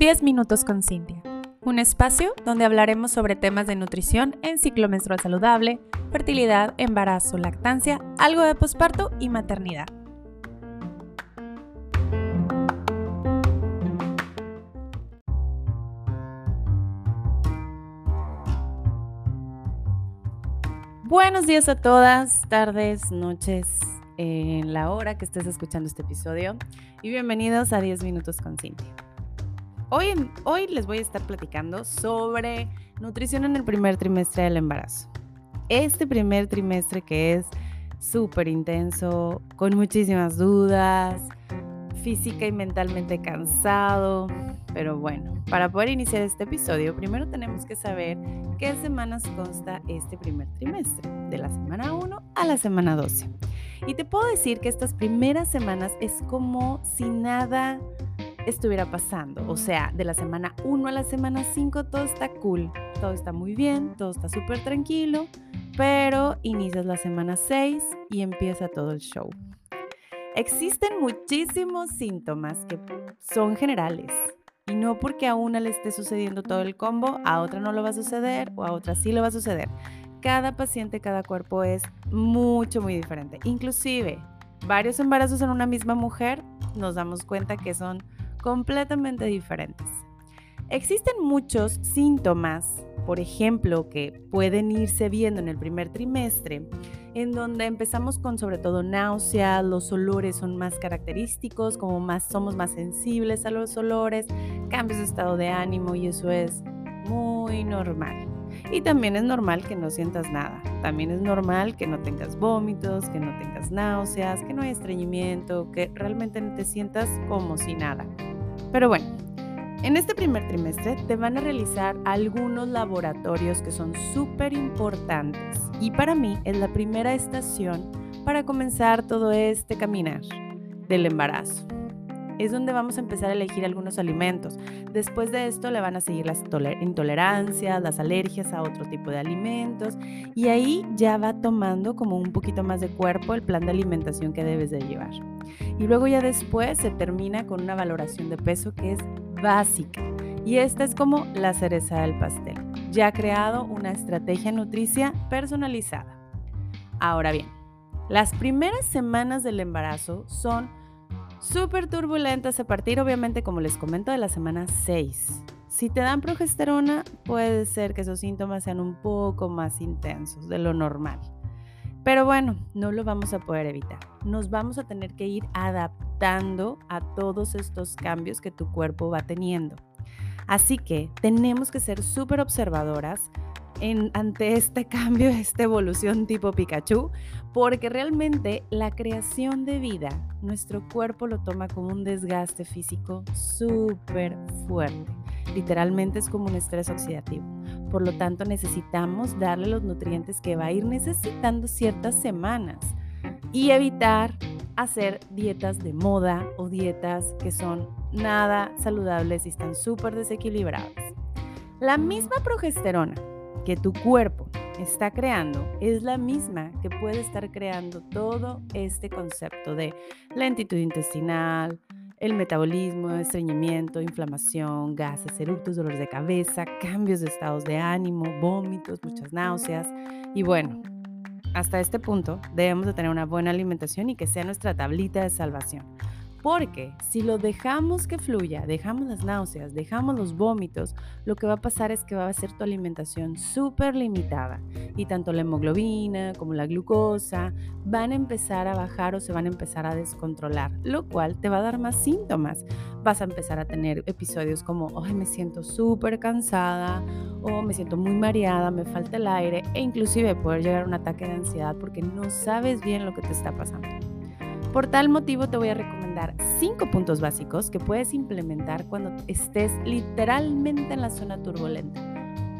10 minutos con Cintia, un espacio donde hablaremos sobre temas de nutrición en ciclo menstrual saludable, fertilidad, embarazo, lactancia, algo de posparto y maternidad. Buenos días a todas, tardes, noches, en la hora que estés escuchando este episodio y bienvenidos a 10 minutos con Cintia. Hoy, hoy les voy a estar platicando sobre nutrición en el primer trimestre del embarazo. Este primer trimestre que es súper intenso, con muchísimas dudas, física y mentalmente cansado. Pero bueno, para poder iniciar este episodio, primero tenemos que saber qué semanas consta este primer trimestre, de la semana 1 a la semana 12. Y te puedo decir que estas primeras semanas es como si nada estuviera pasando. O sea, de la semana 1 a la semana 5 todo está cool, todo está muy bien, todo está súper tranquilo, pero inicias la semana 6 y empieza todo el show. Existen muchísimos síntomas que son generales y no porque a una le esté sucediendo todo el combo, a otra no lo va a suceder o a otra sí le va a suceder. Cada paciente, cada cuerpo es mucho, muy diferente. Inclusive, varios embarazos en una misma mujer nos damos cuenta que son completamente diferentes. Existen muchos síntomas, por ejemplo, que pueden irse viendo en el primer trimestre, en donde empezamos con sobre todo náusea, los olores son más característicos, como más somos más sensibles a los olores, cambios de estado de ánimo y eso es muy normal. Y también es normal que no sientas nada. También es normal que no tengas vómitos, que no tengas náuseas, que no hay estreñimiento, que realmente no te sientas como si nada. Pero bueno, en este primer trimestre te van a realizar algunos laboratorios que son súper importantes y para mí es la primera estación para comenzar todo este caminar del embarazo. Es donde vamos a empezar a elegir algunos alimentos. Después de esto le van a seguir las intolerancias, las alergias a otro tipo de alimentos y ahí ya va tomando como un poquito más de cuerpo el plan de alimentación que debes de llevar. Y luego ya después se termina con una valoración de peso que es básica. Y esta es como la cereza del pastel. Ya ha creado una estrategia nutricia personalizada. Ahora bien, las primeras semanas del embarazo son súper turbulentas a partir, obviamente, como les comento, de la semana 6. Si te dan progesterona, puede ser que esos síntomas sean un poco más intensos de lo normal. Pero bueno, no lo vamos a poder evitar. Nos vamos a tener que ir adaptando a todos estos cambios que tu cuerpo va teniendo. Así que tenemos que ser súper observadoras ante este cambio, esta evolución tipo Pikachu, porque realmente la creación de vida, nuestro cuerpo lo toma como un desgaste físico súper fuerte. Literalmente es como un estrés oxidativo. Por lo tanto, necesitamos darle los nutrientes que va a ir necesitando ciertas semanas y evitar hacer dietas de moda o dietas que son nada saludables y están súper desequilibradas. La misma progesterona que tu cuerpo está creando es la misma que puede estar creando todo este concepto de lentitud intestinal, el metabolismo, estreñimiento, inflamación, gases, eructos, dolores de cabeza, cambios de estados de ánimo, vómitos, muchas náuseas. Y bueno, hasta este punto debemos de tener una buena alimentación y que sea nuestra tablita de salvación. Porque si lo dejamos que fluya, dejamos las náuseas, dejamos los vómitos, lo que va a pasar es que va a ser tu alimentación súper limitada y tanto la hemoglobina como la glucosa van a empezar a bajar o se van a empezar a descontrolar, lo cual te va a dar más síntomas. Vas a empezar a tener episodios como, ay, me siento súper cansada o me siento muy mareada, me falta el aire e inclusive poder llegar a un ataque de ansiedad porque no sabes bien lo que te está pasando. Por tal motivo te voy a recomendar cinco puntos básicos que puedes implementar cuando estés literalmente en la zona turbulenta.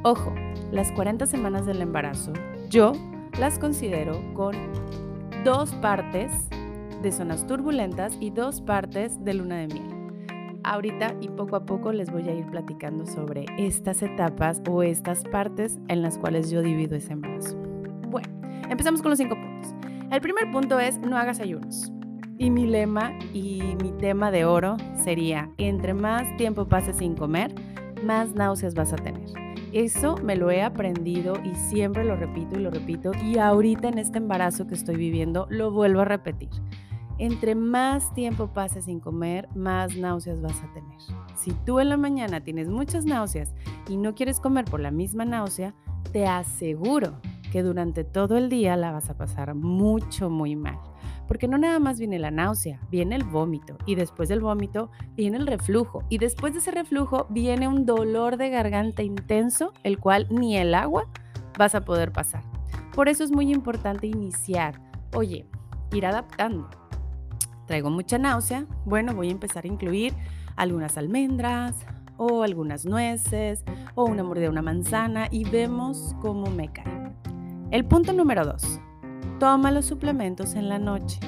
Ojo, las 40 semanas del embarazo yo las considero con dos partes de zonas turbulentas y dos partes de luna de miel. Ahorita y poco a poco les voy a ir platicando sobre estas etapas o estas partes en las cuales yo divido ese embarazo. Bueno, empezamos con los cinco puntos. El primer punto es no hagas ayunos. Y mi lema y mi tema de oro sería, entre más tiempo pases sin comer, más náuseas vas a tener. Eso me lo he aprendido y siempre lo repito y lo repito y ahorita en este embarazo que estoy viviendo lo vuelvo a repetir. Entre más tiempo pases sin comer, más náuseas vas a tener. Si tú en la mañana tienes muchas náuseas y no quieres comer por la misma náusea, te aseguro que durante todo el día la vas a pasar mucho, muy mal. Porque no nada más viene la náusea, viene el vómito y después del vómito viene el reflujo y después de ese reflujo viene un dolor de garganta intenso, el cual ni el agua vas a poder pasar. Por eso es muy importante iniciar, oye, ir adaptando. Traigo mucha náusea, bueno, voy a empezar a incluir algunas almendras o algunas nueces o una mordida de una manzana y vemos cómo me cae. El punto número dos, toma los suplementos en la noche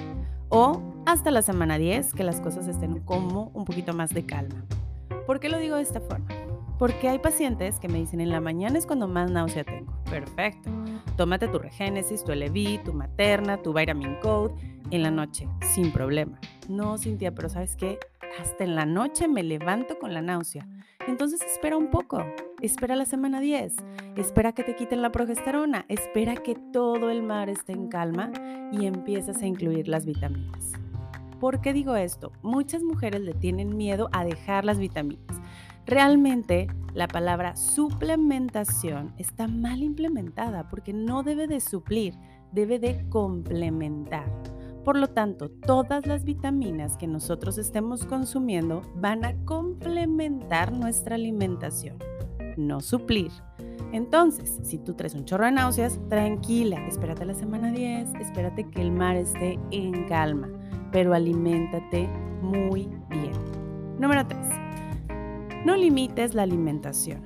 o hasta la semana 10 que las cosas estén como un poquito más de calma. ¿Por qué lo digo de esta forma? Porque hay pacientes que me dicen en la mañana es cuando más náusea tengo. Perfecto. Tómate tu Regenesis, tu Elevi, tu Materna, tu Vitamin Code en la noche, sin problema. No, Cintia, pero ¿sabes qué? Hasta en la noche me levanto con la náusea. Entonces espera un poco, espera la semana 10, espera que te quiten la progesterona, espera que todo el mar esté en calma y empiezas a incluir las vitaminas. ¿Por qué digo esto? Muchas mujeres le tienen miedo a dejar las vitaminas. Realmente la palabra suplementación está mal implementada porque no debe de suplir, debe de complementar. Por lo tanto, todas las vitaminas que nosotros estemos consumiendo van a complementar nuestra alimentación, no suplir. Entonces, si tú traes un chorro de náuseas, tranquila, espérate la semana 10, espérate que el mar esté en calma, pero aliméntate muy bien. Número 3. No limites la alimentación,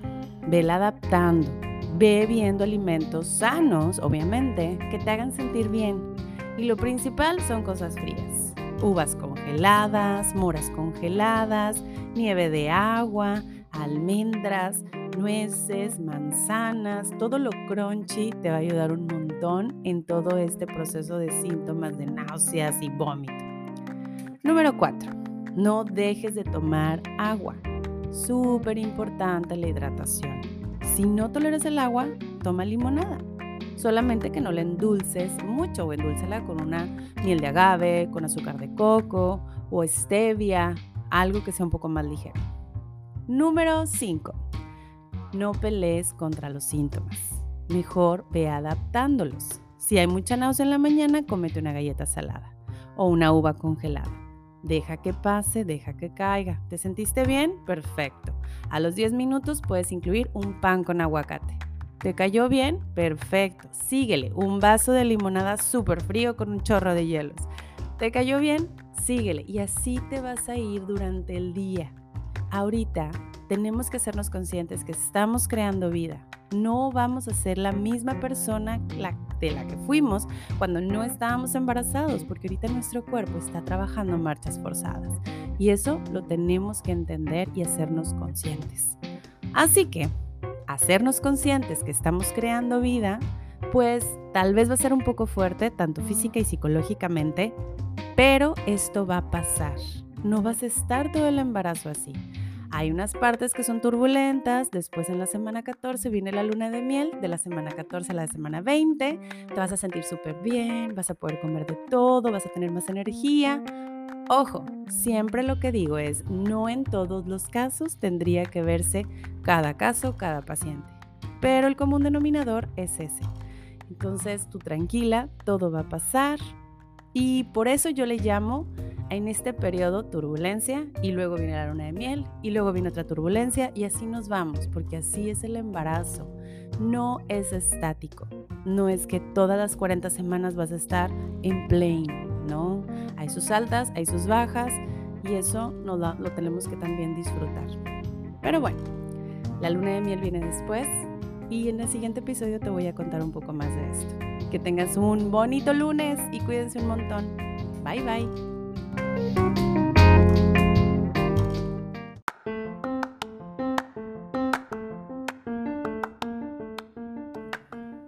vela adaptando, ve viendo alimentos sanos, obviamente, que te hagan sentir bien y lo principal son cosas frías. Uvas congeladas, moras congeladas, nieve de agua, almendras, nueces, manzanas, todo lo crunchy te va a ayudar un montón en todo este proceso de síntomas de náuseas y vómito. Número 4. No dejes de tomar agua. Súper importante la hidratación. Si no toleras el agua, toma limonada solamente que no la endulces mucho o endúlcela con una miel de agave, con azúcar de coco o stevia, algo que sea un poco más ligero. Número 5. No pelees contra los síntomas. Mejor ve adaptándolos. Si hay mucha náusea en la mañana, cómete una galleta salada o una uva congelada. Deja que pase, deja que caiga. ¿Te sentiste bien? Perfecto. A los 10 minutos puedes incluir un pan con aguacate. ¿Te cayó bien? Perfecto. Síguele. Un vaso de limonada súper frío con un chorro de hielos. ¿Te cayó bien? Síguele. Y así te vas a ir durante el día. Ahorita tenemos que hacernos conscientes que estamos creando vida. No vamos a ser la misma persona de la que fuimos cuando no estábamos embarazados, porque ahorita nuestro cuerpo está trabajando marchas forzadas. Y eso lo tenemos que entender y hacernos conscientes. Así que hacernos conscientes que estamos creando vida, pues tal vez va a ser un poco fuerte, tanto física y psicológicamente, pero esto va a pasar. No vas a estar todo el embarazo así. Hay unas partes que son turbulentas, después en la semana 14 viene la luna de miel, de la semana 14 a la semana 20, te vas a sentir súper bien, vas a poder comer de todo, vas a tener más energía, Ojo, siempre lo que digo es, no en todos los casos tendría que verse cada caso, cada paciente, pero el común denominador es ese. Entonces, tú tranquila, todo va a pasar y por eso yo le llamo en este periodo turbulencia y luego viene la luna de miel y luego viene otra turbulencia y así nos vamos, porque así es el embarazo. No es estático, no es que todas las 40 semanas vas a estar en plane, ¿no? Hay sus altas, hay sus bajas y eso no lo, lo tenemos que también disfrutar. Pero bueno, la luna de miel viene después y en el siguiente episodio te voy a contar un poco más de esto. Que tengas un bonito lunes y cuídense un montón. Bye bye.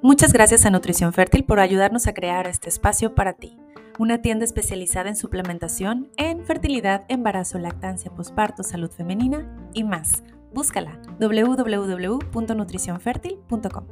Muchas gracias a Nutrición Fértil por ayudarnos a crear este espacio para ti, una tienda especializada en suplementación en fertilidad, embarazo, lactancia, posparto, salud femenina y más. Búscala www.nutricionfertil.com.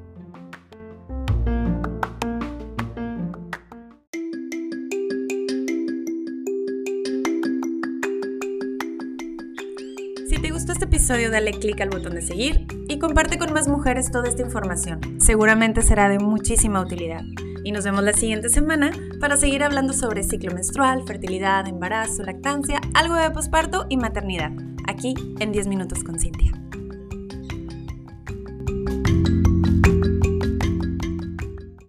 Si te gustó este episodio, dale clic al botón de seguir y comparte con más mujeres toda esta información. Seguramente será de muchísima utilidad. Y nos vemos la siguiente semana para seguir hablando sobre ciclo menstrual, fertilidad, embarazo, lactancia, algo de posparto y maternidad, aquí en 10 minutos con Cintia.